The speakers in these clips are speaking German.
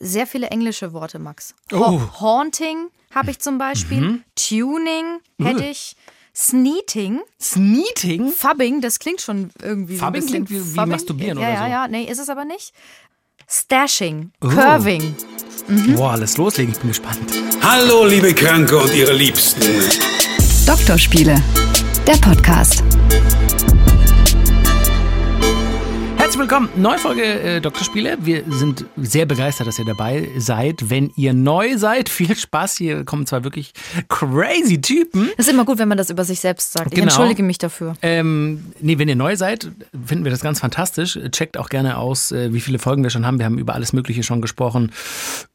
sehr viele englische Worte, Max. Oh. Haunting habe ich zum Beispiel. Mhm. Tuning hätte ich. Sneeting. Sneeting? Fubbing, das klingt schon irgendwie Fubbing so ein bisschen. klingt wie- wie Fubbing. masturbieren ja, oder ja, so. Ja, nee, ist es aber nicht. Stashing. Oh. Curving. Boah, alles loslegen, ich bin gespannt. Hallo, liebe Kranke und ihre Liebsten. Doktorspiele, der Podcast. Herzlich willkommen, neue Folge äh, Doktorspiele. Wir sind sehr begeistert, dass ihr dabei seid. Wenn ihr neu seid, viel Spaß. Hier kommen zwei wirklich crazy Typen. Das ist immer gut, wenn man das über sich selbst sagt. Ich Genau. entschuldige mich dafür. Ähm, nee, wenn ihr neu seid, finden wir das ganz fantastisch. Checkt auch gerne aus, äh, wie viele Folgen wir schon haben. Wir haben über alles Mögliche schon gesprochen.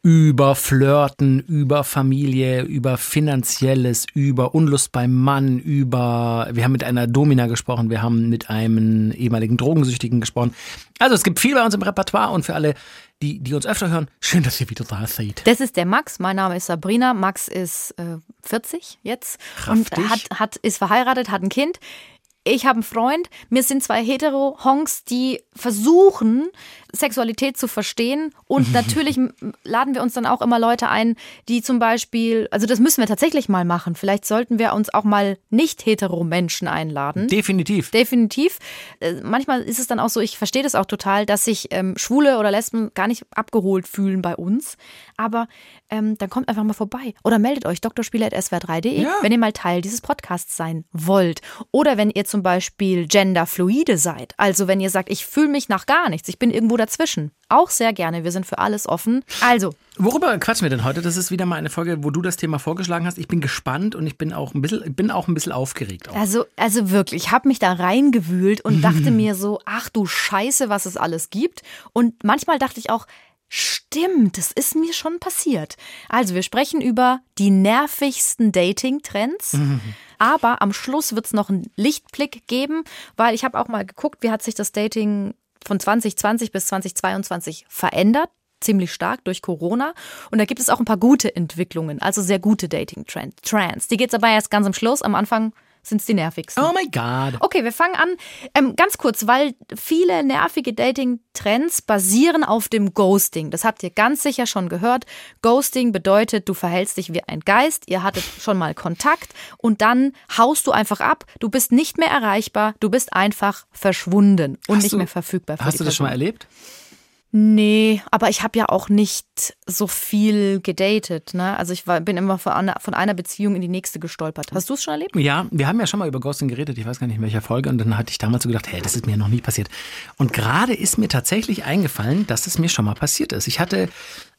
Über Flirten, über Familie, über Finanzielles, über Unlust beim Mann, über, wir haben mit einer Domina gesprochen, wir haben mit einem ehemaligen Drogensüchtigen gesprochen. Also es gibt viel bei uns im Repertoire und für alle, die, die uns öfter hören, schön, dass ihr wieder da seid. Das ist der Max. Mein Name ist Sabrina. Max ist äh, 40 jetzt und Kraftig. hat, hat, ist verheiratet, hat ein Kind. Ich habe einen Freund. Mir sind zwei Hetero-Honks, die versuchen, Sexualität zu verstehen. Und natürlich laden wir uns dann auch immer Leute ein, die zum Beispiel, also das müssen wir tatsächlich mal machen. Vielleicht sollten wir uns auch mal nicht-hetero-Menschen einladen. Definitiv. Definitiv. Äh, Manchmal ist es dann auch so, ich verstehe das auch total, dass sich ähm, Schwule oder Lesben gar nicht abgeholt fühlen bei uns. Aber ähm, dann kommt einfach mal vorbei. Oder meldet euch drspieler.swr3.de, Ja. wenn ihr mal Teil dieses Podcasts sein wollt. Oder wenn ihr zum Beispiel genderfluide seid. Also wenn ihr sagt, ich fühle mich nach gar nichts, ich bin irgendwo dazwischen. Auch sehr gerne, wir sind für alles offen. Also, Worüber quatschen wir denn heute? Das ist wieder mal eine Folge, wo du das Thema vorgeschlagen hast. Ich bin gespannt und ich bin auch ein bisschen, bin auch ein bisschen aufgeregt. Auch. Also, also wirklich, ich habe mich da reingewühlt und dachte mir so, ach du Scheiße, was es alles gibt. Und manchmal dachte ich auch, stimmt, das ist mir schon passiert. Also, wir sprechen über die nervigsten Dating-Trends. Aber am Schluss wird es noch einen Lichtblick geben, weil ich habe auch mal geguckt, wie hat sich das Dating von 2020 bis 2022 verändert ziemlich stark durch Corona. Und da gibt es auch ein paar gute Entwicklungen, also sehr gute Dating-Trends. Die geht's aber erst ganz am Schluss. Am Anfang sind es die nervigsten. Oh my God. Okay, wir fangen an. Ähm, ganz kurz, weil viele nervige Dating-Trends basieren auf dem Ghosting. Das habt ihr ganz sicher schon gehört. Ghosting bedeutet, du verhältst dich wie ein Geist, ihr hattet schon mal Kontakt und dann haust du einfach ab. Du bist nicht mehr erreichbar, du bist einfach verschwunden und Hast nicht du- mehr verfügbar. Für Hast du das schon mal Person. erlebt? Nee, aber ich habe ja auch nicht so viel gedatet. Ne? Also ich war, bin immer von einer, von einer Beziehung in die nächste gestolpert. Hast du es schon erlebt? Ja, wir haben ja schon mal über Ghosting geredet, ich weiß gar nicht in welcher Folge, und dann hatte ich damals so gedacht, hey, das ist mir noch nie passiert. Und gerade ist mir tatsächlich eingefallen, dass es mir schon mal passiert ist. Ich hatte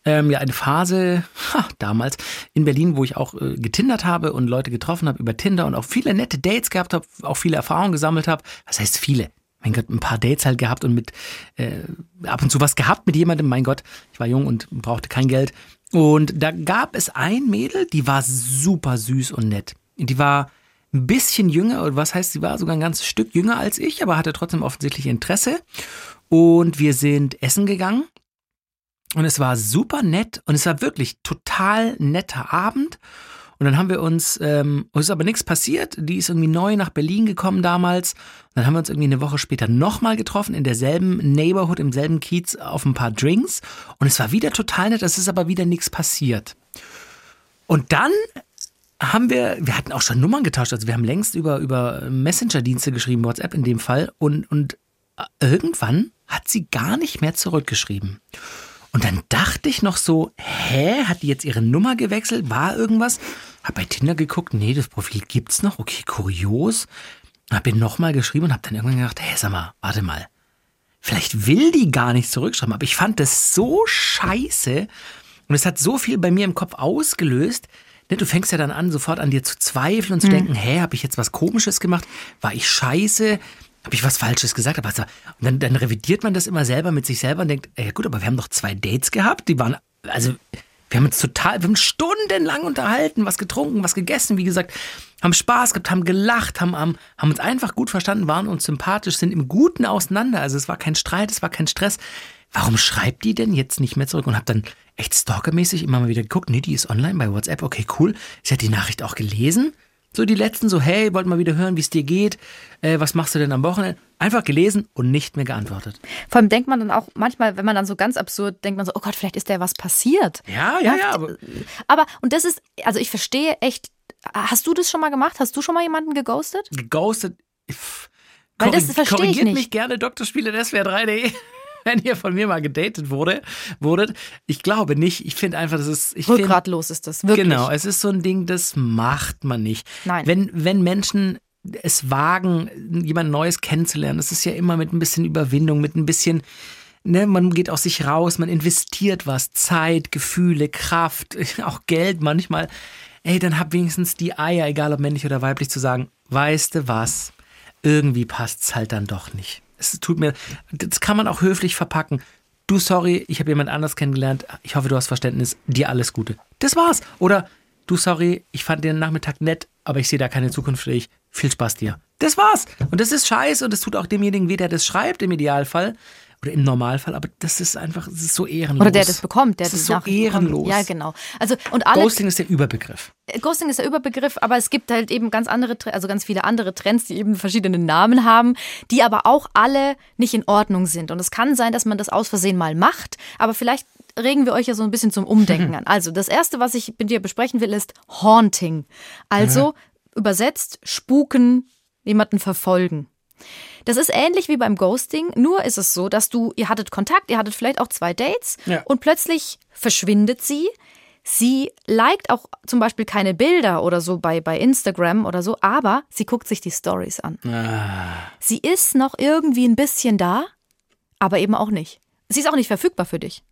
ähm, ja eine Phase ha, damals in Berlin, wo ich auch äh, getindert habe und Leute getroffen habe über Tinder und auch viele nette Dates gehabt habe, auch viele Erfahrungen gesammelt habe. Was heißt viele? Mein Gott, ein paar Dates halt gehabt und mit äh, ab und zu was gehabt mit jemandem. Mein Gott, ich war jung und brauchte kein Geld. Und da gab es ein Mädel, die war super süß und nett. Die war ein bisschen jünger, oder was heißt, sie war sogar ein ganzes Stück jünger als ich, aber hatte trotzdem offensichtlich Interesse. Und wir sind essen gegangen. Und es war super nett und es war wirklich total netter Abend. Und dann haben wir uns, ähm, es ist aber nichts passiert. Die ist irgendwie neu nach Berlin gekommen damals. Und dann haben wir uns irgendwie eine Woche später nochmal getroffen in derselben Neighborhood, im selben Kiez auf ein paar Drinks. Und es war wieder total nett, es ist aber wieder nichts passiert. Und dann haben wir, wir hatten auch schon Nummern getauscht, also wir haben längst über, über Messenger-Dienste geschrieben, WhatsApp in dem Fall. Und, und irgendwann hat sie gar nicht mehr zurückgeschrieben. Und dann dachte ich noch so, hä, hat die jetzt ihre Nummer gewechselt? War irgendwas? Hab bei Tinder geguckt, nee, das Profil gibt's noch, okay, kurios. Hab ihr nochmal geschrieben und hab dann irgendwann gedacht, hä, sag mal, warte mal. Vielleicht will die gar nicht zurückschreiben, aber ich fand das so scheiße und es hat so viel bei mir im Kopf ausgelöst. Ne, Du fängst ja dann an, sofort an dir zu zweifeln und zu denken, hä, habe ich jetzt was Komisches gemacht? War ich scheiße? Habe ich was Falsches gesagt? Aber und dann, dann revidiert man das immer selber mit sich selber und denkt, ey, gut, aber wir haben doch zwei Dates gehabt, die waren, also wir haben uns total, wir haben stundenlang unterhalten, was getrunken, was gegessen, wie gesagt, haben Spaß gehabt, haben gelacht, haben, haben, uns einfach gut verstanden, waren uns sympathisch, sind im Guten auseinander. Also es war kein Streit, es war kein Stress. Warum schreibt die denn jetzt nicht mehr zurück? Und hab dann echt stalkermäßig immer mal wieder geguckt. Nee, die ist online bei WhatsApp. Okay, cool. Sie hat die Nachricht auch gelesen. So die letzten so, hey, wollt mal wieder hören, wie es dir geht. Äh, was machst du denn am Wochenende? Einfach gelesen und nicht mehr geantwortet. Vor allem denkt man dann auch manchmal, wenn man dann so ganz absurd denkt man so, oh Gott, vielleicht ist der was passiert. Ja, ja, ja. Aber Aber, und das ist, also ich verstehe echt, hast du das schon mal gemacht? Hast du schon mal jemanden geghostet? geghostet. Weil das verstehe ich korrigiert nicht. mich gerne drspiele.swr3.de, wenn ihr von mir mal gedatet wurde, wurdet. Ich glaube nicht. Ich finde einfach, das ist. Ich find, Rückgratlos ist das, wirklich. Genau, es ist so ein Ding, das macht man nicht. Nein. Wenn, wenn Menschen es wagen, jemand Neues kennenzulernen, das ist ja immer mit ein bisschen Überwindung, mit ein bisschen, ne, man geht aus sich raus, man investiert was, Zeit, Gefühle, Kraft, auch Geld manchmal. Ey, dann hab wenigstens die Eier, egal ob männlich oder weiblich, zu sagen, weißt du was, irgendwie passt's halt dann doch nicht. Es tut mir, das kann man auch höflich verpacken. Du, sorry, ich habe jemand anders kennengelernt. Ich hoffe, du hast Verständnis. Dir alles Gute. Das war's. Oder du, sorry, ich fand den Nachmittag nett, aber ich sehe da keine Zukunft für dich. Viel Spaß dir. Das war's. Und das ist scheiße und das tut auch demjenigen weh, der das schreibt im Idealfall. Oder im Normalfall, aber das ist einfach, das ist so ehrenlos. Oder der das bekommt, der das die ist so Nachricht bekommt. ehrenlos. Ja, genau. Also, und alle, Ghosting ist der Überbegriff. Ghosting ist der Überbegriff, aber es gibt halt eben ganz andere, also ganz viele andere Trends, die eben verschiedene Namen haben, die aber auch alle nicht in Ordnung sind. Und es kann sein, dass man das aus Versehen mal macht, aber vielleicht regen wir euch ja so ein bisschen zum Umdenken an. Also das erste, was ich mit dir besprechen will, ist Haunting. Also übersetzt spuken, jemanden verfolgen. Das ist ähnlich wie beim Ghosting, nur ist es so, dass du, ihr hattet Kontakt, ihr hattet vielleicht auch zwei Dates Ja. und plötzlich verschwindet sie. Sie liked auch zum Beispiel keine Bilder oder so bei, bei Instagram oder so, aber sie guckt sich die Stories an. Sie ist noch irgendwie ein bisschen da, aber eben auch nicht. Sie ist auch nicht verfügbar für dich.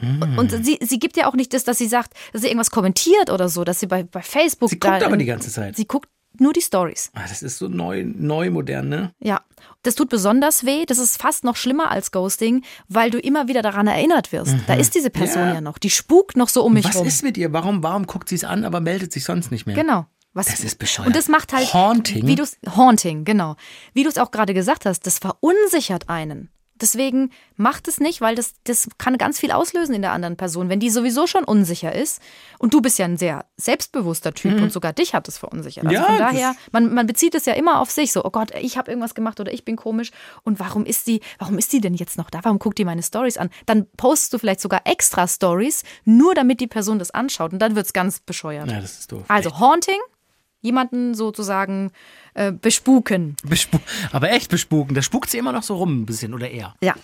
Und- Und sie, sie gibt ja auch nicht das, dass sie sagt, dass sie irgendwas kommentiert oder so, dass sie bei, bei Facebook. Sie guckt da aber die ganze Zeit. Sie guckt nur die Stories. Ah, das ist so neu, neu modern, ne? Ja, das tut besonders weh. Das ist fast noch schlimmer als Ghosting, weil du immer wieder daran erinnert wirst. Da ist diese Person Mhm. Ja. ja. noch. Die spukt noch so um mich Was rum. ist mit ihr? Warum, warum guckt sie es an, aber meldet sich sonst nicht mehr? Genau. Was, Das ist bescheuert. Und das macht halt. Haunting? Wie du's, Haunting, genau. Wie du es auch gerade gesagt hast, das verunsichert einen. Deswegen macht es nicht, weil das, das kann ganz viel auslösen in der anderen Person. Wenn die sowieso schon unsicher ist und du bist ja ein sehr selbstbewusster Typ und sogar dich hat es verunsichert. Also Mhm. Ja, von daher, man, man bezieht es ja immer auf sich. So, oh Gott, ich habe irgendwas gemacht oder ich bin komisch. Und warum ist die, warum ist die denn jetzt noch da? Warum guckt die meine Stories an? Dann postest du vielleicht sogar extra Stories, nur damit die Person das anschaut. Und dann wird es ganz bescheuert. Ja, das ist doof. Also Haunting, jemanden sozusagen äh, bespuken. Bespu aber echt bespuken. Da spukt sie immer noch so rum ein bisschen oder eher. Ja.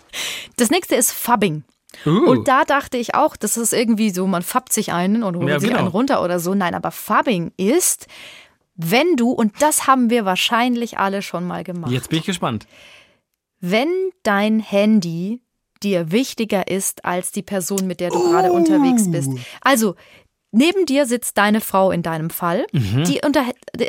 Das nächste ist Fubbing. Uh. Und da dachte ich auch, das ist irgendwie so, man fappt sich einen und holt Ja, sich genau. einen runter oder so. Nein, aber Fubbing ist, wenn du, und das haben wir wahrscheinlich alle schon mal gemacht, Jetzt bin ich gespannt. wenn dein Handy dir wichtiger ist als die Person, mit der du gerade unterwegs bist. Also, neben dir sitzt deine Frau in deinem Fall, die, unter,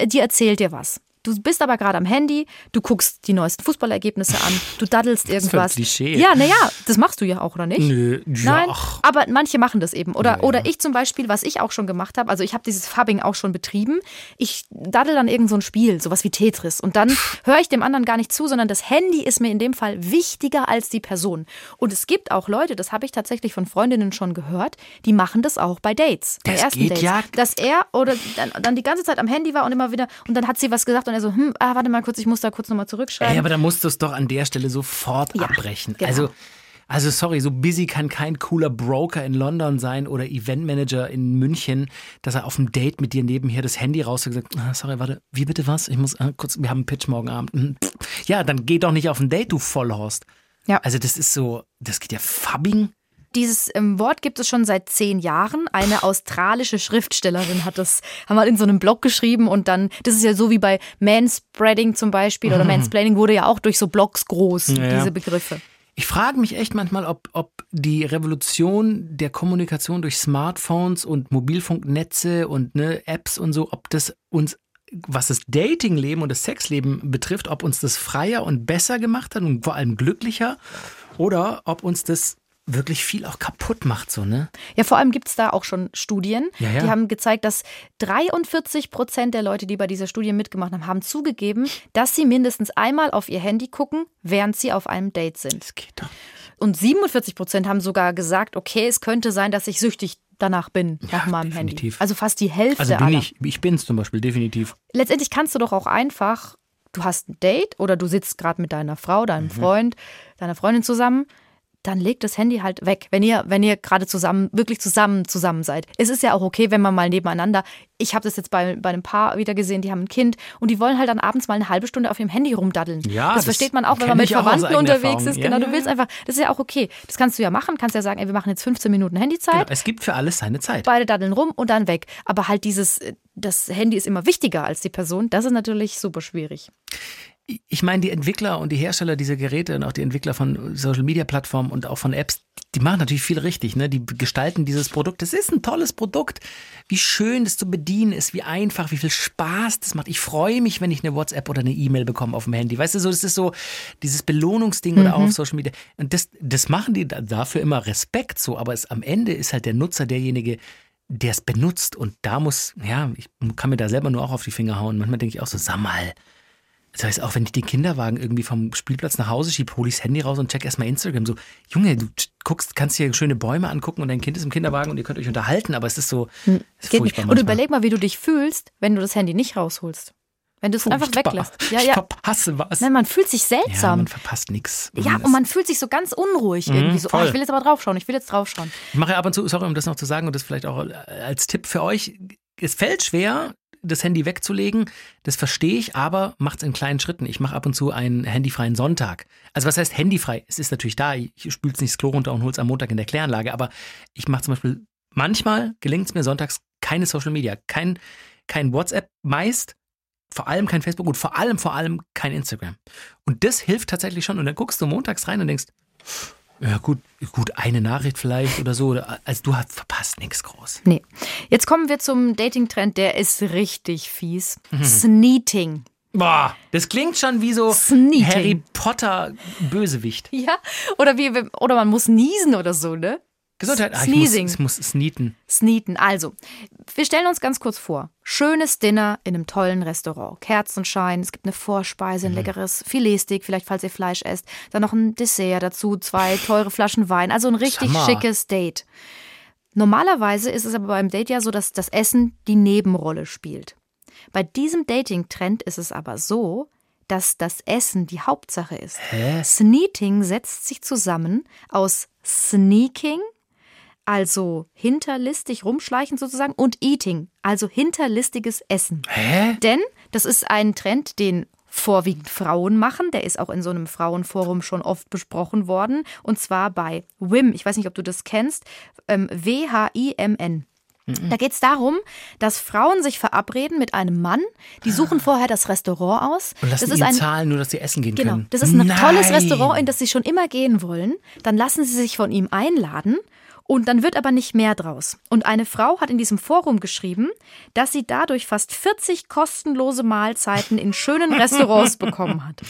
die erzählt dir was. Du bist aber gerade am Handy, du guckst die neuesten Fußballergebnisse an, du daddelst für ein irgendwas. Klischee. Ja, naja, das machst du ja auch, oder nicht? Nö, Nein, aber manche machen das eben. Oder, Ja, oder ich zum Beispiel, was ich auch schon gemacht habe, also ich habe dieses Fubbing auch schon betrieben. Ich daddel dann irgend so ein Spiel, sowas wie Tetris. Und dann höre ich dem anderen gar nicht zu, sondern das Handy ist mir in dem Fall wichtiger als die Person. Und es gibt auch Leute, das habe ich tatsächlich von Freundinnen schon gehört, die machen das auch bei Dates. Bei Das ersten Dates. ja. Dass er oder dann, dann die ganze Zeit am Handy war und immer wieder, und dann hat sie was gesagt und er so, hm, ah, warte mal kurz, ich muss da kurz nochmal zurückschreiben. Ey, aber da musst du es doch an der Stelle sofort Ja, abbrechen. genau. Also, also sorry, so busy kann kein cooler Broker in London sein oder Eventmanager in München, dass er auf dem Date mit dir nebenher das Handy raus und gesagt, ah, sorry, warte, wie bitte was? Ich muss ah, kurz, wir haben einen Pitch morgen Abend. Hm. Ja, dann geh doch nicht auf ein Date, du Vollhorst. Ja. Also das ist so, das geht ja Fubbing. Dieses ähm, Wort gibt es schon seit zehn Jahren. Eine australische Schriftstellerin hat das, wir in so einem Blog geschrieben und dann, das ist ja so wie bei Manspreading zum Beispiel oder Mansplaining wurde ja auch durch so Blogs groß, ja. diese Begriffe. Ich frage mich echt manchmal, ob, ob die Revolution der Kommunikation durch Smartphones und Mobilfunknetze und ne, Apps und so, ob das uns, was das Datingleben und das Sexleben betrifft, ob uns das freier und besser gemacht hat und vor allem glücklicher oder ob uns das wirklich viel auch kaputt macht, so, ne? Ja, vor allem gibt es da auch schon Studien, Ja, ja. die haben gezeigt, dass 43 Prozent der Leute, die bei dieser Studie mitgemacht haben, haben zugegeben, dass sie mindestens einmal auf ihr Handy gucken, während sie auf einem Date sind. Das geht doch. Und 47 Prozent haben sogar gesagt, okay, es könnte sein, dass ich süchtig danach bin nach meinem definitiv. Handy. Also fast die Hälfte Also bin aller. ich. Ich bin's zum Beispiel, definitiv. Letztendlich kannst du doch auch einfach, du hast ein Date oder du sitzt gerade mit deiner Frau, deinem Freund, deiner Freundin zusammen, dann leg das Handy halt weg, wenn ihr, wenn ihr gerade zusammen, wirklich zusammen zusammen seid. Es ist ja auch okay, wenn man mal nebeneinander. Ich habe das jetzt bei, bei einem Paar wieder gesehen, die haben ein Kind und die wollen halt dann abends mal eine halbe Stunde auf ihrem Handy rumdaddeln. Ja, das, das versteht man auch, wenn man mit Verwandten unterwegs Erfahrung. ist. Genau, ja, du willst einfach, das ist ja auch okay. Das kannst du ja machen, kannst ja sagen, ey, wir machen jetzt 15 Minuten Handyzeit. Genau, es gibt für alles seine Zeit. Beide daddeln rum und dann weg. Aber halt dieses, äh, das Handy ist immer wichtiger als die Person, das ist natürlich super schwierig. Ich meine, die Entwickler und die Hersteller dieser Geräte und auch die Entwickler von Social Media Plattformen und auch von Apps, die machen natürlich viel richtig. Ne? Die gestalten dieses Produkt. Das ist ein tolles Produkt. Wie schön das zu bedienen ist, wie einfach, wie viel Spaß das macht. Ich freue mich, wenn ich eine WhatsApp oder eine E-Mail bekomme auf dem Handy. Weißt du, so, das ist so dieses Belohnungsding oder auch auf Social Media. Und das, das machen die da- dafür immer Respekt so. Aber es, am Ende ist halt der Nutzer derjenige, der es benutzt. Und da muss, ja, ich kann mir da selber nur auch auf die Finger hauen. Manchmal denke ich auch so, sag mal, das heißt, auch wenn ich den Kinderwagen irgendwie vom Spielplatz nach Hause schiebe, hole ich das Handy raus und check erstmal Instagram. So, Junge, du guckst, kannst dir schöne Bäume angucken und dein Kind ist im Kinderwagen und ihr könnt euch unterhalten, aber es ist so, es ist Hm, Geht nicht. Und überleg mal, wie du dich fühlst, wenn du das Handy nicht rausholst. Wenn du es einfach Furchtbar. weglässt. Ja, ich ja. verpasse was. Nein, man fühlt sich ja, seltsam. man verpasst nichts. Ja, und man fühlt sich so ganz unruhig irgendwie so. Oh, ich will jetzt aber draufschauen, ich will jetzt draufschauen. Ich mache ab und zu, sorry, um das noch zu sagen und das vielleicht auch als Tipp für euch. Es fällt schwer, das Handy wegzulegen. Das verstehe ich, aber macht es in kleinen Schritten. Ich mache ab und zu einen handyfreien Sonntag. Also was heißt handyfrei? Es ist natürlich da. Ich spüle es nicht das Klo runter und hole es am Montag in der Kläranlage. Aber ich mache zum Beispiel, manchmal gelingt es mir sonntags keine Social Media, kein, kein WhatsApp, meist vor allem kein Facebook und vor allem, vor allem kein Instagram. Und das hilft tatsächlich schon. Und dann guckst du montags rein und denkst, ja gut, gut, eine Nachricht vielleicht oder so. Also du hast verpasst nichts groß. Nee. Jetzt kommen wir zum Dating-Trend, der ist richtig fies. Mhm. Sneating. Boah, das klingt schon wie so Sneaking. Harry Potter Bösewicht. Ja, oder wie, oder man muss niesen oder so, ne? Gesundheit. Ah, ich Sneezing. muss, ich muss sneeten. Sneeten. Also, wir stellen uns ganz kurz vor. Schönes Dinner in einem tollen Restaurant. Kerzenschein, es gibt eine Vorspeise, ein Mhm. leckeres Filetsteak, vielleicht falls ihr Fleisch esst. Dann noch ein Dessert dazu, zwei teure Flaschen Wein. Also ein richtig schickes Date. Normalerweise ist es aber beim Date ja so, dass das Essen die Nebenrolle spielt. Bei diesem Dating-Trend ist es aber so, dass das Essen die Hauptsache ist. Hä? Sneating setzt sich zusammen aus Sneaking, also hinterlistig rumschleichen sozusagen, und Eating, also hinterlistiges Essen. Hä? Denn das ist ein Trend, den vorwiegend Frauen machen. Der ist auch in so einem Frauenforum schon oft besprochen worden. Und zwar bei WIM. Ich weiß nicht, ob du das kennst. Ähm, W-H-I-M-N. Da geht es darum, dass Frauen sich verabreden mit einem Mann. Die suchen vorher das Restaurant aus. Und lassen das ist ein zahlen, nur dass sie essen gehen Genau, können. das ist ein Nein. tolles Restaurant, in das Sie schon immer gehen wollen. Dann lassen Sie sich von ihm einladen und dann wird aber nicht mehr draus. Und eine Frau hat in diesem Forum geschrieben, dass sie dadurch fast 40 kostenlose Mahlzeiten in schönen Restaurants bekommen hat.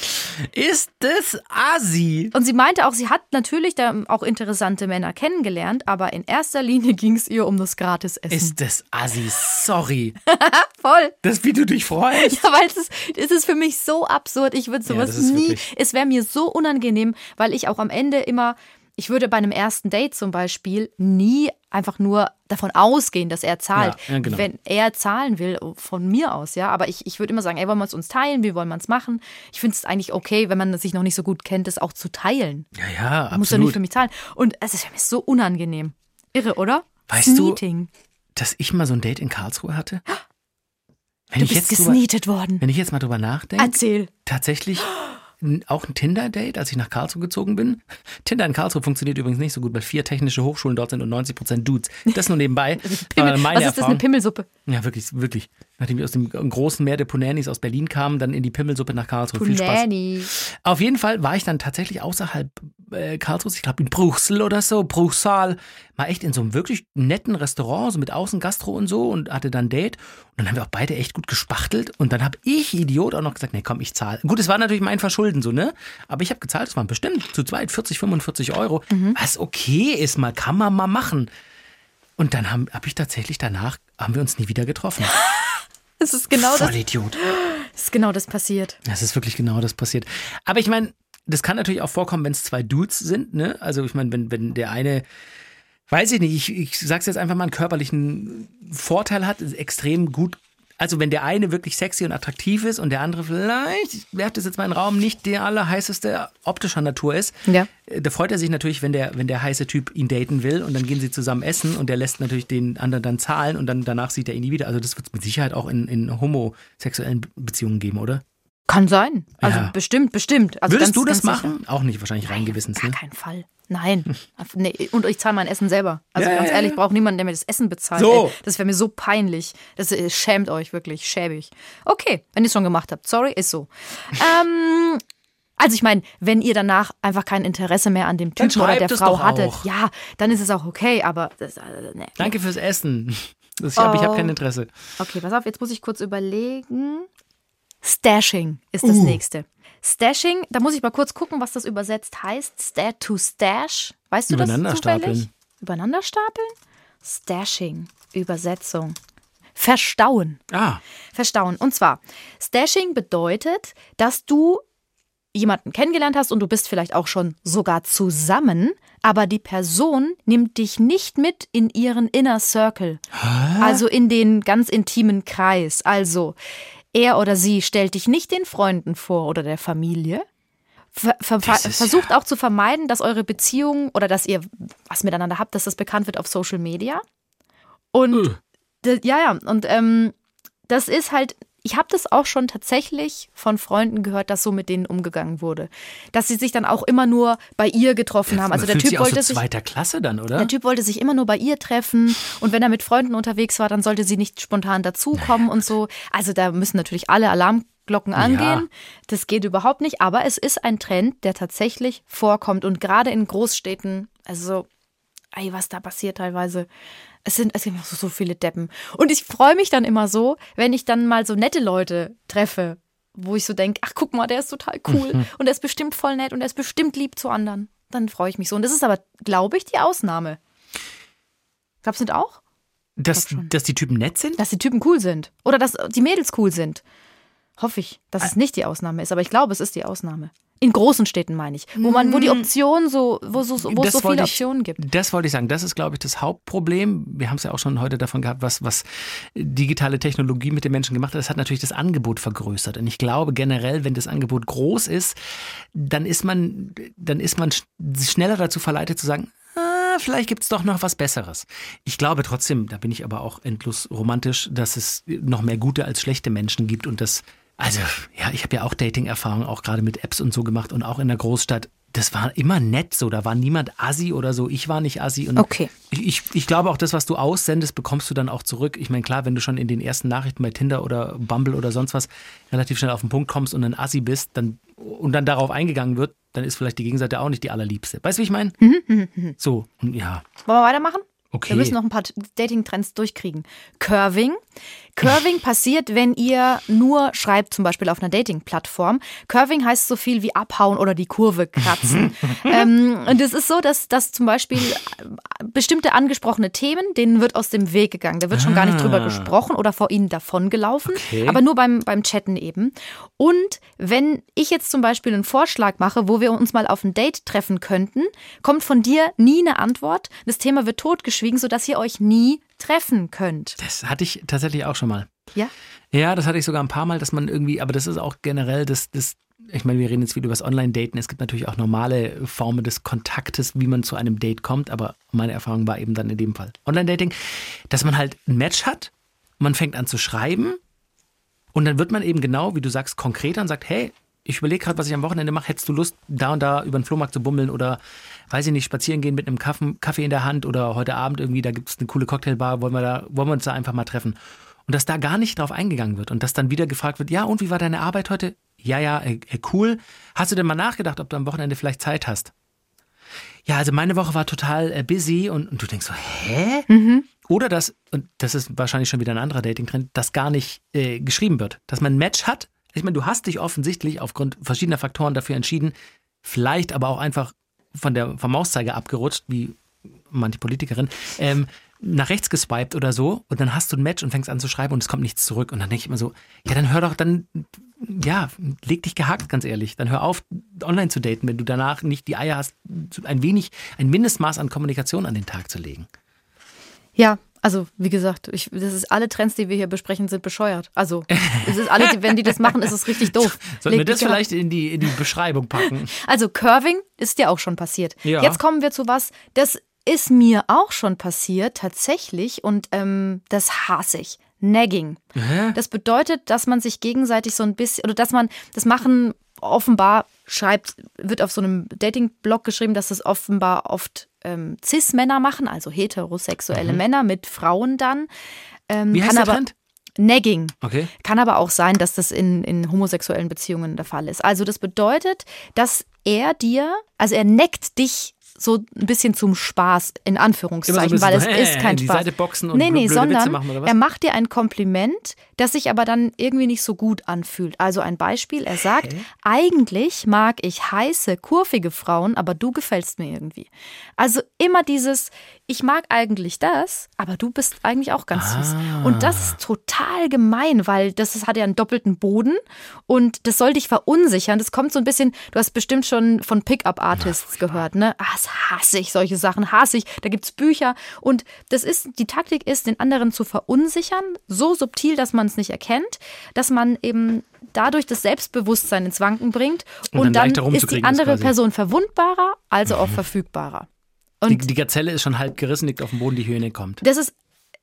Ist das Asi? Und sie meinte auch, sie hat natürlich da auch interessante Männer kennengelernt, aber in erster Linie ging es ihr um das Gratisessen. Ist das Asi? Sorry. voll. Das, wie du dich freust. Ja, weil es ist, es ist für mich so absurd. Ich würde sowas ist nie. Es wäre mir so unangenehm, weil ich auch am Ende immer. Ich würde bei einem ersten Date zum Beispiel nie einfach nur davon ausgehen, dass er zahlt. Ja, ja, genau. Wenn er zahlen will, von mir aus, ja. Aber ich, ich würde immer sagen, ey, wollen wir es uns teilen? Wie wollen wir es machen? Ich finde es eigentlich okay, wenn man sich noch nicht so gut kennt, das auch zu teilen. Ja, ja, Man muss doch nicht absolut. für mich zahlen. Und es ist für mich so unangenehm. Irre, oder? Weißt du, Sneating. Dass ich mal so ein Date in Karlsruhe hatte? Wenn Du ich bist drüber, gesneetet worden. Wenn ich jetzt mal drüber nachdenke, Erzähl. tatsächlich auch ein Tinder-Date, als ich nach Karlsruhe gezogen bin. Tinder in Karlsruhe funktioniert übrigens nicht so gut, weil vier technische Hochschulen dort sind und 90 Prozent Dudes. Das nur nebenbei. Pimmel. Aber meine Was ist das, eine Erfahrung. Pimmelsuppe? Ja, wirklich, wirklich. Nachdem ich aus dem großen Meer der Punanis aus Berlin kam, dann in die Pimmelsuppe nach Karlsruhe. Viel Spaß. Punani. Auf jeden Fall war ich dann tatsächlich außerhalb äh, Karlsruhe, ich glaube in Bruchsal oder so, Bruchsal, mal echt in so einem wirklich netten Restaurant, so mit Außengastro und so und hatte dann ein Date. Und dann haben wir auch beide echt gut gespachtelt und dann habe ich, Idiot, auch noch gesagt, nee, komm, ich zahle. Gut, es war natürlich mein Verschulden so, ne? Aber ich habe gezahlt, es waren bestimmt zu zweit 40, 45 Euro, was okay ist, mal kann man mal machen. Und dann habe hab ich tatsächlich danach, haben wir uns nie wieder getroffen. Es ist genau das, Voll Idiot. ist genau das passiert. Das ist wirklich genau das passiert. Aber ich meine, das kann natürlich auch vorkommen, wenn es zwei Dudes sind, ne? Also ich meine, wenn, wenn der eine weiß ich nicht, ich, ich sag's jetzt einfach mal, einen körperlichen Vorteil hat, extrem gut. Also wenn der eine wirklich sexy und attraktiv ist und der andere vielleicht, ich werfe das jetzt mal in den Raum, nicht der allerheißeste optischer Natur ist, Ja. äh, da freut er sich natürlich, wenn der, wenn der heiße Typ ihn daten will und dann gehen sie zusammen essen und der lässt natürlich den anderen dann zahlen und dann danach sieht er ihn nie wieder. Also das wird es mit Sicherheit auch in, in homosexuellen Be- Beziehungen geben, oder? Kann sein. Also Ja. bestimmt, bestimmt. Also Würdest ganz, du das ganz sicher. machen? Auch nicht, wahrscheinlich rein gewissens, Gar ne? keinen Fall. Nein. nee. Und ich zahle mein Essen selber. Also Ja, ganz ehrlich, ja. ich brauche niemanden, der mir das Essen bezahlt. So. Ey. Das wäre mir so peinlich. Das äh, schämt euch wirklich, schäbig. Okay, wenn ihr es schon gemacht habt. Sorry, ist so. ähm, also ich meine, wenn ihr danach einfach kein Interesse mehr an dem Typen oder der Frau hattet, auch. ja, dann ist es auch okay, aber das, äh, nee. Danke fürs Essen. Das, ich habe ich hab Oh. kein Interesse. Okay, pass auf, jetzt muss ich kurz überlegen. Stashing ist Uh. das nächste. Stashing, da muss ich mal kurz gucken, was das übersetzt heißt. Sta to stash. Weißt du das Übereinander zufällig? stapeln. Übereinander stapeln? Stashing, Übersetzung. Verstauen. Ah, Verstauen. Und zwar, Stashing bedeutet, dass du jemanden kennengelernt hast und du bist vielleicht auch schon sogar zusammen, aber die Person nimmt dich nicht mit in ihren Inner Circle. Also in den ganz intimen Kreis. Also er oder sie stellt dich nicht den Freunden vor oder der Familie. Ver ver ist versucht auch zu vermeiden, dass eure Beziehung oder dass ihr was miteinander habt, dass das bekannt wird auf Social Media. Und. D- Ja, ja, und ähm, das ist halt, ich habe das auch schon tatsächlich von Freunden gehört, dass so mit denen umgegangen wurde. Dass sie sich dann auch immer nur bei ihr getroffen haben. Also der Typ wollte so sich. zweiter Klasse dann, oder? Der Typ wollte sich immer nur bei ihr treffen und wenn er mit Freunden unterwegs war, dann sollte sie nicht spontan dazukommen und so. Also da müssen natürlich alle Alarmglocken angehen. Das geht überhaupt nicht, aber es ist ein Trend, der tatsächlich vorkommt und gerade in Großstädten, also ey, was da passiert teilweise. Es sind, es gibt so, so viele Deppen. Und ich freue mich dann immer so, wenn ich dann mal so nette Leute treffe, wo ich so denke, ach guck mal, der ist total cool Mhm. und der ist bestimmt voll nett und der ist bestimmt lieb zu anderen. Dann freue ich mich so. Und das ist aber, glaube ich, die Ausnahme. Glaubst du nicht auch? dass, dass die Typen nett sind? Dass die Typen cool sind. Oder dass die Mädels cool sind. Hoffe ich, dass es nicht die Ausnahme ist. Aber ich glaube, es ist die Ausnahme. In großen Städten meine ich. Wo man, wo die Optionen so, wo, so, wo es so viele ich- Optionen gibt. Das wollte ich sagen. Das ist, glaube ich, das Hauptproblem. Wir haben es ja auch schon heute davon gehabt, was, was digitale Technologie mit den Menschen gemacht hat. Das hat natürlich das Angebot vergrößert. Und ich glaube generell, wenn das Angebot groß ist, dann ist man, dann ist man sch- schneller dazu verleitet zu sagen, ah, vielleicht gibt es doch noch was Besseres. Ich glaube trotzdem, da bin ich aber auch endlos romantisch, dass es noch mehr gute als schlechte Menschen gibt und das, also ja, ich habe ja auch Dating-Erfahrungen, auch gerade mit Apps und so gemacht und auch in der Großstadt. Das war immer nett so, da war niemand assi oder so. Ich war nicht assi. Und Okay. ich, ich, ich glaube auch, das, was du aussendest, bekommst du dann auch zurück. Ich meine, klar, wenn du schon in den ersten Nachrichten bei Tinder oder Bumble oder sonst was relativ schnell auf den Punkt kommst und ein Assi bist dann, und dann darauf eingegangen wird, dann ist vielleicht die Gegenseite auch nicht die allerliebste. Weißt du, wie ich meine? So, und ja. Wollen wir weitermachen? Okay. Wir müssen noch ein paar Dating-Trends durchkriegen. Curving. Curving passiert, wenn ihr nur schreibt, zum Beispiel auf einer Dating-Plattform. Curving heißt so viel wie abhauen oder die Kurve kratzen. ähm, und es ist so, dass, dass zum Beispiel äh, bestimmte angesprochene Themen, denen wird aus dem Weg gegangen. Da wird schon gar nicht drüber gesprochen oder vor ihnen davongelaufen. Ah. Okay. Aber nur beim, beim Chatten eben. Und wenn ich jetzt zum Beispiel einen Vorschlag mache, wo wir uns mal auf ein Date treffen könnten, kommt von dir nie eine Antwort. Das Thema wird totgeschwiegen, sodass ihr euch nie treffen könnt. Das hatte ich tatsächlich auch schon mal. Ja? Ja, das hatte ich sogar ein paar Mal, dass man irgendwie, aber das ist auch generell das, das ich meine, wir reden jetzt wieder über das Online-Daten. Es gibt natürlich auch normale Formen des Kontaktes, wie man zu einem Date kommt, aber meine Erfahrung war eben dann in dem Fall Online-Dating, dass man halt ein Match hat, man fängt an zu schreiben und dann wird man eben genau, wie du sagst, konkreter und sagt, hey, ich überlege gerade, was ich am Wochenende mache. Hättest du Lust, da und da über den Flohmarkt zu bummeln oder, weiß ich nicht, spazieren gehen mit einem Kaffee in der Hand oder heute Abend irgendwie, da gibt es eine coole Cocktailbar, wollen wir, da, wollen wir uns da einfach mal treffen. Und dass da gar nicht drauf eingegangen wird und dass dann wieder gefragt wird, ja, und wie war deine Arbeit heute? Ja, ja, äh, äh, cool. Hast du denn mal nachgedacht, ob du am Wochenende vielleicht Zeit hast? Ja, also meine Woche war total äh, busy und, und du denkst so, hä? Oder dass, und das ist wahrscheinlich schon wieder ein anderer Dating-Trend, dass gar nicht äh, geschrieben wird. Dass man ein Match hat. Ich meine, du hast dich offensichtlich aufgrund verschiedener Faktoren dafür entschieden, vielleicht aber auch einfach von der, vom Mauszeiger abgerutscht, wie manche Politikerin, ähm, nach rechts geswiped oder so und dann hast du ein Match und fängst an zu schreiben und es kommt nichts zurück. Und dann denke ich immer so, ja, dann hör doch, dann ja, leg dich gehakt, ganz ehrlich. Dann hör auf, online zu daten, wenn du danach nicht die Eier hast, ein wenig, ein Mindestmaß an Kommunikation an den Tag zu legen. Ja, also wie gesagt, ich, das ist alle Trends, die wir hier besprechen, sind bescheuert. Also es ist alle, wenn die das machen, ist es richtig doof. Sollten wir das vielleicht in die, in die Beschreibung packen? Also Curving ist ja auch schon passiert. Ja. Jetzt kommen wir zu was, das ist mir auch schon passiert, tatsächlich, und ähm, das hasse ich. Nagging. Das bedeutet, dass man sich gegenseitig so ein bisschen, oder dass man, das machen offenbar, schreibt, wird auf so einem Dating-Blog geschrieben, dass das offenbar oft ähm, Cis-Männer machen, also heterosexuelle Männer mit Frauen dann. Ähm, Mhm. Wie heißt kann der aber? Nagging. Okay. Kann aber auch sein, dass das in, in homosexuellen Beziehungen der Fall ist. Also das bedeutet, dass er dir, also er neckt dich so ein bisschen zum Spaß, in Anführungszeichen, so weil es ist kein in die Spaß. Seite boxen und nee, nee, sondern machen, er macht dir ein Kompliment, das sich aber dann irgendwie nicht so gut anfühlt. Also ein Beispiel, er sagt, eigentlich mag ich heiße, kurvige Frauen, aber du gefällst mir irgendwie. Also immer dieses, ich mag eigentlich das, aber du bist eigentlich auch ganz süß. Ah. Und das ist total gemein, weil das ist- hat ja einen doppelten Boden und das soll dich verunsichern. Das kommt so ein bisschen, du hast bestimmt schon von Pickup-Artists gehört, ne? Ah, das hasse ich, solche Sachen hasse ich. Da gibt's Bücher und das ist, die Taktik ist, den anderen zu verunsichern, so subtil, dass man es nicht erkennt, dass man eben dadurch das Selbstbewusstsein ins Wanken bringt Und und, dann dann, ist die andere quasi. Mhm. Person verwundbarer, also auch verfügbarer. Die, die Gazelle ist schon halb gerissen, liegt auf dem Boden, die Hyäne kommt. das ist,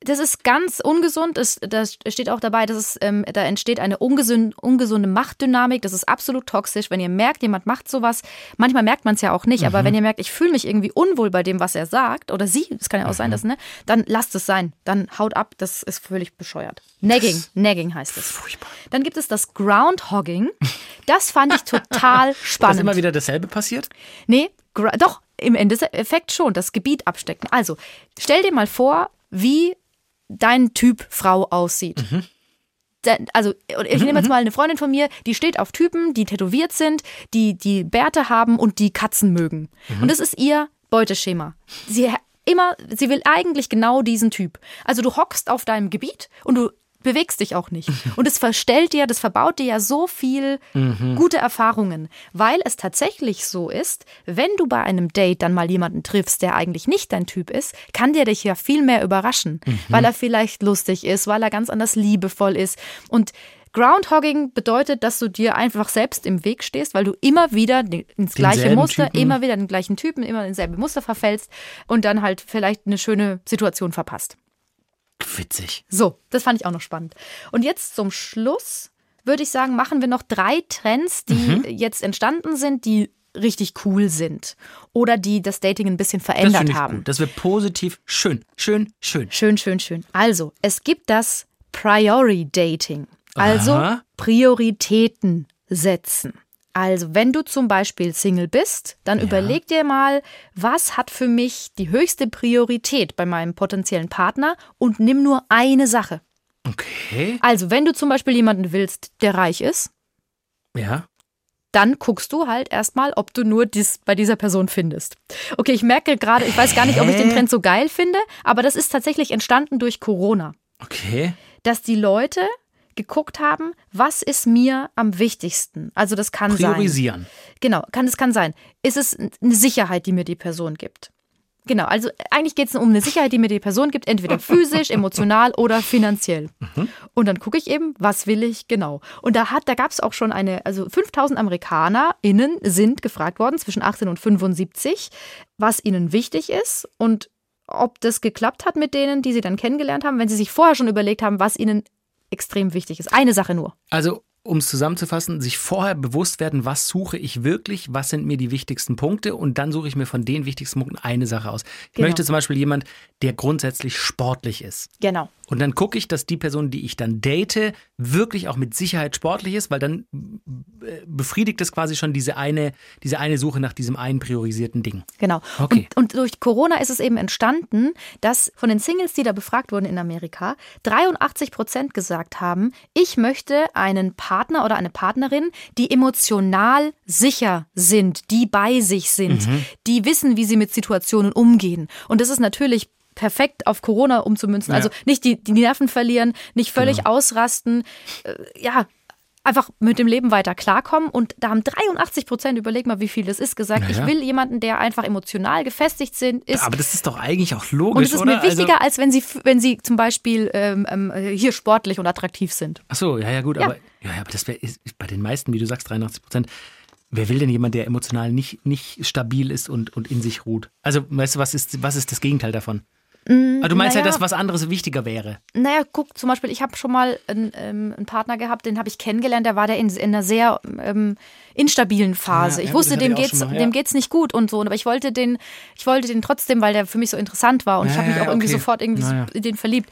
das ist ganz ungesund. Das, das steht auch dabei, dass es, ähm, da entsteht eine ungesund, ungesunde Machtdynamik. Das ist absolut toxisch. Wenn ihr merkt, jemand macht sowas, manchmal merkt man es ja auch nicht, Mhm. aber wenn ihr merkt, ich fühle mich irgendwie unwohl bei dem, was er sagt, oder sie, das kann ja auch Mhm. sein, dass, ne, dann lasst es sein. Dann haut ab. Das ist völlig bescheuert. Nagging, Nagging heißt es. Furchtbar. Dann gibt es das Groundhogging. Das fand ich total spannend. immer wieder dasselbe passiert? Nee, doch, im Endeffekt schon, das Gebiet abstecken. Also, stell dir mal vor, wie dein Typ Frau aussieht. Da- Also, ich nehme jetzt mal eine Freundin von mir, die steht auf Typen, die tätowiert sind, die die Bärte haben und die Katzen mögen. Und das ist ihr Beuteschema. Sie immer, sie will eigentlich genau diesen Typ. Also du hockst auf deinem Gebiet und du bewegst dich auch nicht. Und es verstellt dir, das verbaut dir ja so viel gute Erfahrungen, weil es tatsächlich so ist, wenn du bei einem Date dann mal jemanden triffst, der eigentlich nicht dein Typ ist, kann der dich ja viel mehr überraschen, weil er vielleicht lustig ist, weil er ganz anders liebevoll ist. Und Groundhogging bedeutet, dass du dir einfach selbst im Weg stehst, weil du immer wieder ins gleiche Denselben Muster, Typen. immer wieder den gleichen Typen, immer in selbe Muster verfällst und dann halt vielleicht eine schöne Situation verpasst. Witzig. So, das fand ich auch noch spannend. Und jetzt zum Schluss würde ich sagen, machen wir noch drei Trends, die Mhm. jetzt entstanden sind, die richtig cool sind oder die das Dating ein bisschen Das verändert ich haben. gut. Das wird positiv. Schön, schön, schön. Schön, schön, schön. Also, es gibt das Priority Dating. Also Aha. Prioritäten setzen. Also, wenn du zum Beispiel Single bist, dann überleg dir mal, was hat für mich die höchste Priorität bei meinem potenziellen Partner und nimm nur eine Sache. Okay. Also, wenn du zum Beispiel jemanden willst, der reich ist, Ja. dann guckst du halt erstmal, ob du nur dies bei dieser Person findest. Okay, ich merke gerade, ich weiß gar nicht, ob ich den? Trend so geil finde, aber das ist tatsächlich entstanden durch Corona. Okay. dass die Leute geguckt haben, was ist mir am wichtigsten. Also das kann sein. Priorisieren. Genau, kann es kann sein. Ist es eine Sicherheit, die mir die Person gibt? Genau, also eigentlich geht es um eine Sicherheit, die mir die Person gibt, entweder physisch, emotional oder finanziell. Und dann gucke ich eben, was will ich genau. Und da hat, da gab es auch schon eine, also 5000 AmerikanerInnen sind gefragt worden zwischen 18 und 75, was ihnen wichtig ist und ob das geklappt hat mit denen, die sie dann kennengelernt haben, wenn sie sich vorher schon überlegt haben, was ihnen extrem wichtig ist. Eine Sache nur. Also, um es zusammenzufassen, sich vorher bewusst werden, was suche ich wirklich, was sind mir die wichtigsten Punkte und dann suche ich mir von den wichtigsten Punkten eine Sache aus. Ich Genau. möchte zum Beispiel jemand, der grundsätzlich sportlich ist. Genau. Und dann gucke ich, dass die Person, die ich dann date, wirklich auch mit Sicherheit sportlich ist, weil dann äh, befriedigt es quasi schon diese eine, diese eine Suche nach diesem einen priorisierten Ding. Genau. Okay. Und, und durch Corona ist es eben entstanden, dass von den Singles, die da befragt wurden in Amerika, 83 Prozent gesagt haben, ich möchte einen Partner oder eine Partnerin, die emotional sicher sind, die bei sich sind, Mhm. die wissen, wie sie mit Situationen umgehen. Und das ist natürlich perfekt auf Corona umzumünzen. Ja. Also nicht die, die Nerven verlieren, nicht völlig Genau. ausrasten. Äh, ja, einfach mit dem Leben weiter klarkommen. Und da haben 83 Prozent, überleg mal, wie viel das ist, gesagt, Naja. ich will jemanden, der einfach emotional gefestigt sind, ist. Aber das ist doch eigentlich auch logisch, und es ist oder? mir wichtiger, Also, als wenn sie, wenn sie zum Beispiel ähm, ähm, hier sportlich und attraktiv sind. ach so, ja, ja, gut, Ja. aber, ja, ja, aber das wäre bei den meisten, wie du sagst, 83 Prozent. Wer will denn jemand, der emotional nicht, nicht stabil ist und, und in sich ruht? Also, weißt du, was ist, was ist das Gegenteil davon? Ah, du meinst ja, Mm, naja. dass was anderes wichtiger wäre. Naja, guck, zum Beispiel, ich habe schon mal einen, ähm, einen Partner gehabt, den habe ich kennengelernt, der war der in, in einer sehr ähm, instabilen Phase. Ja, ich ja, wusste, dem ich geht's, mal, ja. dem geht's nicht gut und so, aber ich wollte den, ich wollte den trotzdem, weil der für mich so interessant war und ich habe mich auch irgendwie okay. sofort irgendwie so in den verliebt.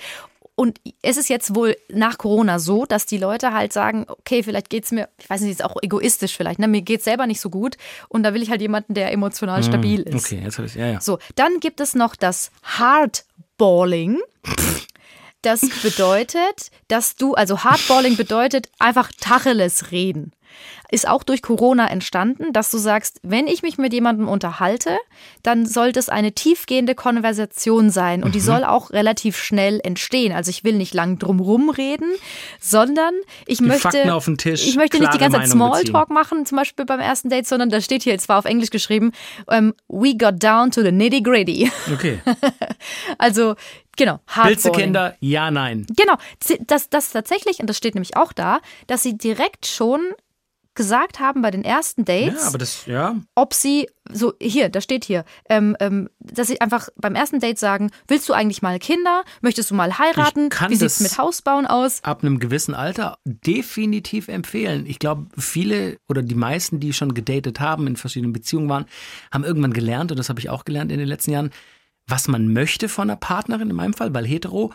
Und es ist jetzt wohl nach Corona so, dass die Leute halt sagen, okay, vielleicht geht's mir, ich weiß nicht, ist auch egoistisch vielleicht, ne? mir geht's selber nicht so gut und da will ich halt jemanden, der emotional stabil ist. Hm, Okay, jetzt habe ich ja, ja. So, dann gibt es noch das Hardballing. Das bedeutet, dass du, also Hardballing bedeutet einfach Tacheles reden. Ist auch durch Corona entstanden, dass du sagst, wenn ich mich mit jemandem unterhalte, dann sollte es eine tiefgehende Konversation sein und die soll auch relativ schnell entstehen. Also ich will nicht lang drumrum reden, sondern ich möchte, auf den Tisch, ich möchte nicht die ganze Zeit Smalltalk machen, zum Beispiel beim ersten Date, sondern da steht hier zwar auf Englisch geschrieben, ähm, we got down to the nitty gritty. Okay. Also genau, Willst du. Kinder? Ja, nein. Genau, das, das tatsächlich, und das steht nämlich auch da, dass sie direkt schon gesagt haben bei den ersten Dates, Ja, aber das, ja. ob sie, so hier, da steht hier, ähm, ähm, dass sie einfach beim ersten Date sagen, willst du eigentlich mal Kinder? Möchtest du mal heiraten? Wie sieht's das- mit Hausbauen aus? ab einem gewissen Alter definitiv empfehlen. Ich glaube, viele oder die meisten, die schon gedatet haben, in verschiedenen Beziehungen waren, haben irgendwann gelernt, und das habe ich auch gelernt in den letzten Jahren, was man möchte von einer Partnerin, in meinem Fall, weil hetero,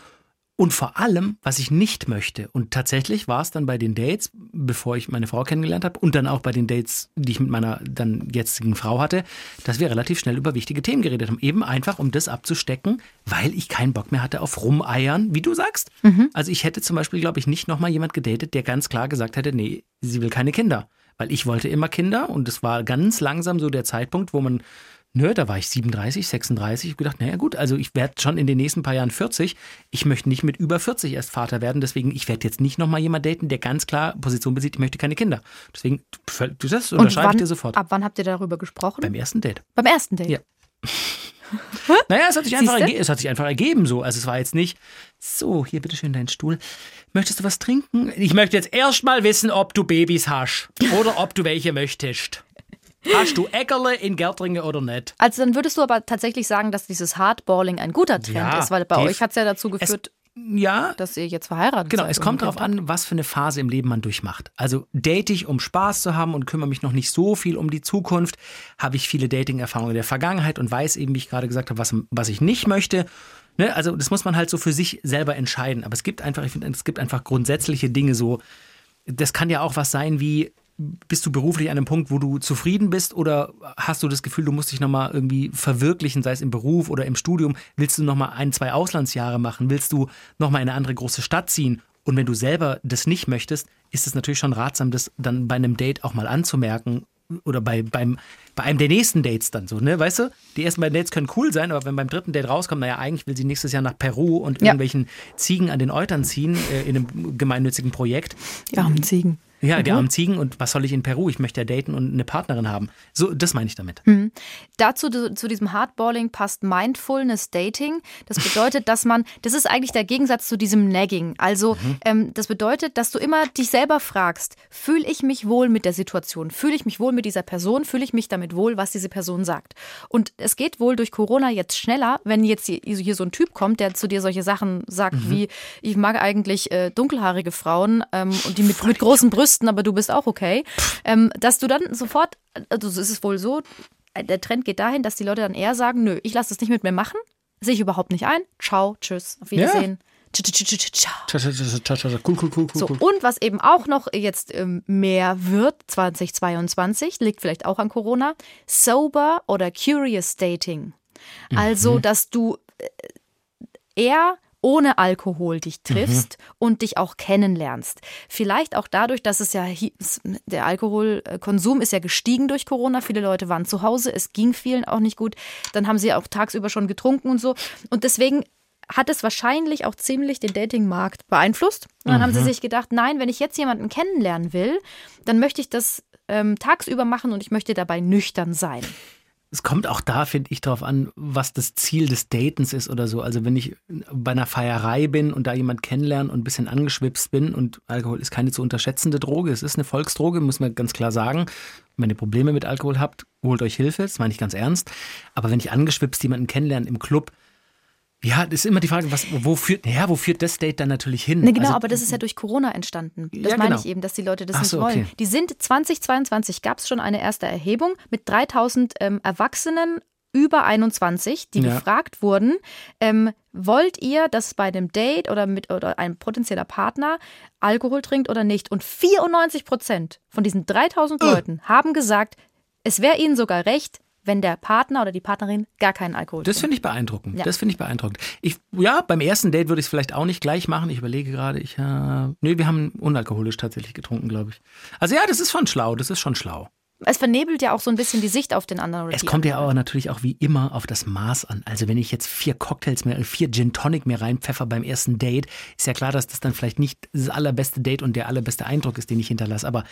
und vor allem, was ich nicht möchte. Und tatsächlich war es dann bei den Dates, bevor ich meine Frau kennengelernt habe, und dann auch bei den Dates, die ich mit meiner dann jetzigen Frau hatte, dass wir relativ schnell über wichtige Themen geredet haben. Eben einfach, um das abzustecken, weil ich keinen Bock mehr hatte auf Rumeiern, wie du sagst. Also ich hätte zum Beispiel, glaube ich, nicht nochmal jemand gedatet, der ganz klar gesagt hätte, nee, sie will keine Kinder. Weil ich wollte immer Kinder und es war ganz langsam so der Zeitpunkt, wo man Nö, da war ich 37, 36. Ich gedacht, naja gut, also ich werde schon in den nächsten paar Jahren 40. Ich möchte nicht mit über 40 erst Vater werden. Deswegen, ich werde jetzt nicht nochmal jemand daten, der ganz klar Position besieht, ich möchte keine Kinder. Deswegen, du das unterschreibe ich dir sofort. ab wann habt ihr darüber gesprochen? Beim ersten Date. Beim ersten Date. Ja. Naja, es hat, sich einfach erge- es hat sich einfach ergeben so. Also es war jetzt nicht, so, hier bitteschön dein Stuhl. Möchtest du was trinken? Ich möchte jetzt erst mal wissen, ob du Babys hast oder ob du welche möchtest. Hast du Äckerle in Gärtringe oder nicht? Also dann würdest du aber tatsächlich sagen, dass dieses Hardballing ein guter Trend Ja, ist, weil bei euch hat es ja dazu geführt, Ja, dass ihr jetzt verheiratet Genau, seid. es und kommt darauf an, was für eine Phase im Leben man durchmacht. Also date ich, um Spaß zu haben und kümmere mich noch nicht so viel um die Zukunft, habe ich viele Dating-Erfahrungen in der Vergangenheit und weiß eben, wie ich gerade gesagt habe, was, was ich nicht möchte. Ne? Also das muss man halt so für sich selber entscheiden. Aber es gibt einfach, ich finde, es gibt einfach grundsätzliche Dinge so. Das kann ja auch was sein wie, bist du beruflich an einem Punkt, wo du zufrieden bist oder hast du das Gefühl, du musst dich nochmal irgendwie verwirklichen, sei es im Beruf oder im Studium? Willst du nochmal ein, zwei Auslandsjahre machen? Willst du nochmal in eine andere große Stadt ziehen? Und wenn du selber das nicht möchtest, ist es natürlich schon ratsam, das dann bei einem Date auch mal anzumerken oder bei, beim, bei einem der nächsten Dates dann so, ne? Weißt du? Die ersten beiden Dates können cool sein, aber wenn beim dritten Date rauskommt, naja, eigentlich will sie nächstes Jahr nach Peru und Ja. irgendwelchen Ziegen an den Eutern ziehen äh, in einem gemeinnützigen Projekt. Die armen Ziegen. Ja, die armen Ziegen und was soll ich in Peru? Ich möchte ja daten und eine Partnerin haben. So, das meine ich damit. Dazu zu, diesem Hardballing passt Mindfulness Dating. Das bedeutet, dass man, das ist eigentlich der Gegensatz zu diesem Nagging. Also ähm, das bedeutet, dass du immer dich selber fragst, fühle ich mich wohl mit der Situation? Fühle ich mich wohl mit dieser Person? Fühle ich mich damit wohl, was diese Person sagt? Und es geht wohl durch Corona jetzt schneller, wenn jetzt hier, hier so ein Typ kommt, der zu dir solche Sachen sagt wie, ich mag eigentlich äh, dunkelhaarige Frauen ähm, und die mit, mit großen Brüsten, aber du bist auch okay, ähm, dass du dann sofort, also es ist wohl so, der Trend geht dahin, dass die Leute dann eher sagen, nö, ich lasse das nicht mit mir machen, sehe ich überhaupt nicht ein. Ciao, tschüss, auf Wiedersehen. Cool, cool, cool, cool, So, und was eben auch noch jetzt ähm, mehr wird, 2022, liegt vielleicht auch an Corona, sober oder curious dating. Also, dass du äh, eher ohne Alkohol dich triffst und dich auch kennenlernst. Vielleicht auch dadurch, dass es ja der Alkoholkonsum ist ja gestiegen durch Corona. Viele Leute waren zu Hause, es ging vielen auch nicht gut. Dann haben sie auch tagsüber schon getrunken und so. Und deswegen hat es wahrscheinlich auch ziemlich den Datingmarkt beeinflusst. Und dann haben sie sich gedacht, nein, wenn ich jetzt jemanden kennenlernen will, dann möchte ich das ähm, tagsüber machen und ich möchte dabei nüchtern sein. Es kommt auch da, finde ich, darauf an, was das Ziel des Datens ist oder so. Also wenn ich bei einer Feierei bin und da jemand kennenlerne und ein bisschen angeschwipst bin und Alkohol ist keine zu unterschätzende Droge, es ist eine Volksdroge, muss man ganz klar sagen. Wenn ihr Probleme mit Alkohol habt, holt euch Hilfe, das meine ich ganz ernst. Aber wenn ich angeschwipst jemanden kennenlerne im Club, ja, das ist immer die Frage, was, wo führt, ja, wo führt das Date dann natürlich hin? Ne, genau, also, aber das ist ja durch Corona entstanden. Das Ja, meine genau. ich eben, dass die Leute das Ach nicht so, wollen. okay. Die sind 2022 gab es schon eine erste Erhebung mit 3000 ähm, Erwachsenen über 21, die Ja. gefragt wurden, ähm, wollt ihr, dass bei einem Date oder mit oder ein potenzieller Partner Alkohol trinkt oder nicht? Und 94 Prozent von diesen 3000 Äh. Leuten haben gesagt, es wäre ihnen sogar recht, wenn der Partner oder die Partnerin gar keinen Alkohol Das trinkt. finde ich beeindruckend. Ja. Das finde ich beeindruckend. Ich, ja, beim ersten Date würde ich es vielleicht auch nicht gleich machen. Ich überlege gerade, ich, äh, nee, wir haben unalkoholisch tatsächlich getrunken, glaube ich. Also ja, das ist schon schlau, das ist schon schlau. Es vernebelt ja auch so ein bisschen die Sicht auf den anderen. Es kommt ja aber natürlich auch wie immer auf das Maß an. Also wenn ich jetzt vier Cocktails mehr, vier Gin Tonic mehr reinpfeffer beim ersten Date, ist ja klar, dass das dann vielleicht nicht das allerbeste Date und der allerbeste Eindruck ist, den ich hinterlasse. Aber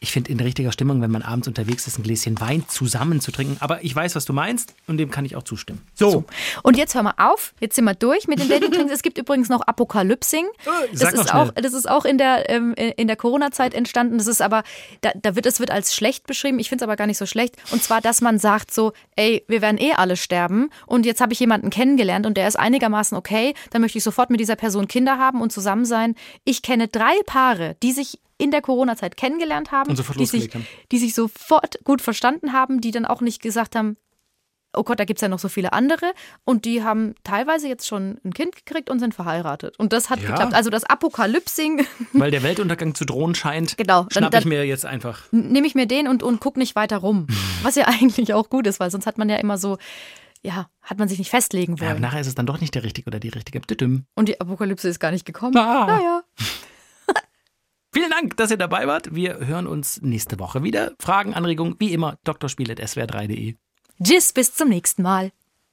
ich finde in richtiger Stimmung, wenn man abends unterwegs ist, ein Gläschen Wein zusammen zu trinken. Aber ich weiß, was du meinst und dem kann ich auch zustimmen. So, Und jetzt hör mal auf, jetzt sind wir durch mit den Dating-Trends. es gibt übrigens noch Apokalypsing. Das sag noch ist, auch, das ist auch in der, ähm, in der Corona-Zeit entstanden. Das ist aber, da, da wird, es wird als schlecht beschrieben. Ich finde es aber gar nicht so schlecht. Und zwar, dass man sagt so, ey, wir werden eh alle sterben. Und jetzt habe ich jemanden kennengelernt und der ist einigermaßen okay. Dann möchte ich sofort mit dieser Person Kinder haben und zusammen sein. Ich kenne drei Paare, die sich in der Corona-Zeit kennengelernt haben, die, sich, haben. die sich sofort gut verstanden haben, die dann auch nicht gesagt haben, oh Gott, da gibt es ja noch so viele andere. Und die haben teilweise jetzt schon ein Kind gekriegt und sind verheiratet. Und das hat Ja. geklappt. Also das Apokalypsing, weil der Weltuntergang zu drohen scheint, Genau, dann- schnapp dann- ich mir jetzt einfach. nehme ich mir den und, und guck nicht weiter rum. Was ja eigentlich auch gut ist, weil sonst hat man ja immer so, ja, hat man sich nicht festlegen Ja, wollen. nachher ist es dann doch nicht der richtige oder die richtige. Und die Apokalypse ist gar nicht gekommen. Ah. Naja. Vielen Dank, dass ihr dabei wart. Wir hören uns nächste Woche wieder. Fragen, Anregungen, wie immer, drspiel.swr3.de. Tschüss, bis zum nächsten Mal.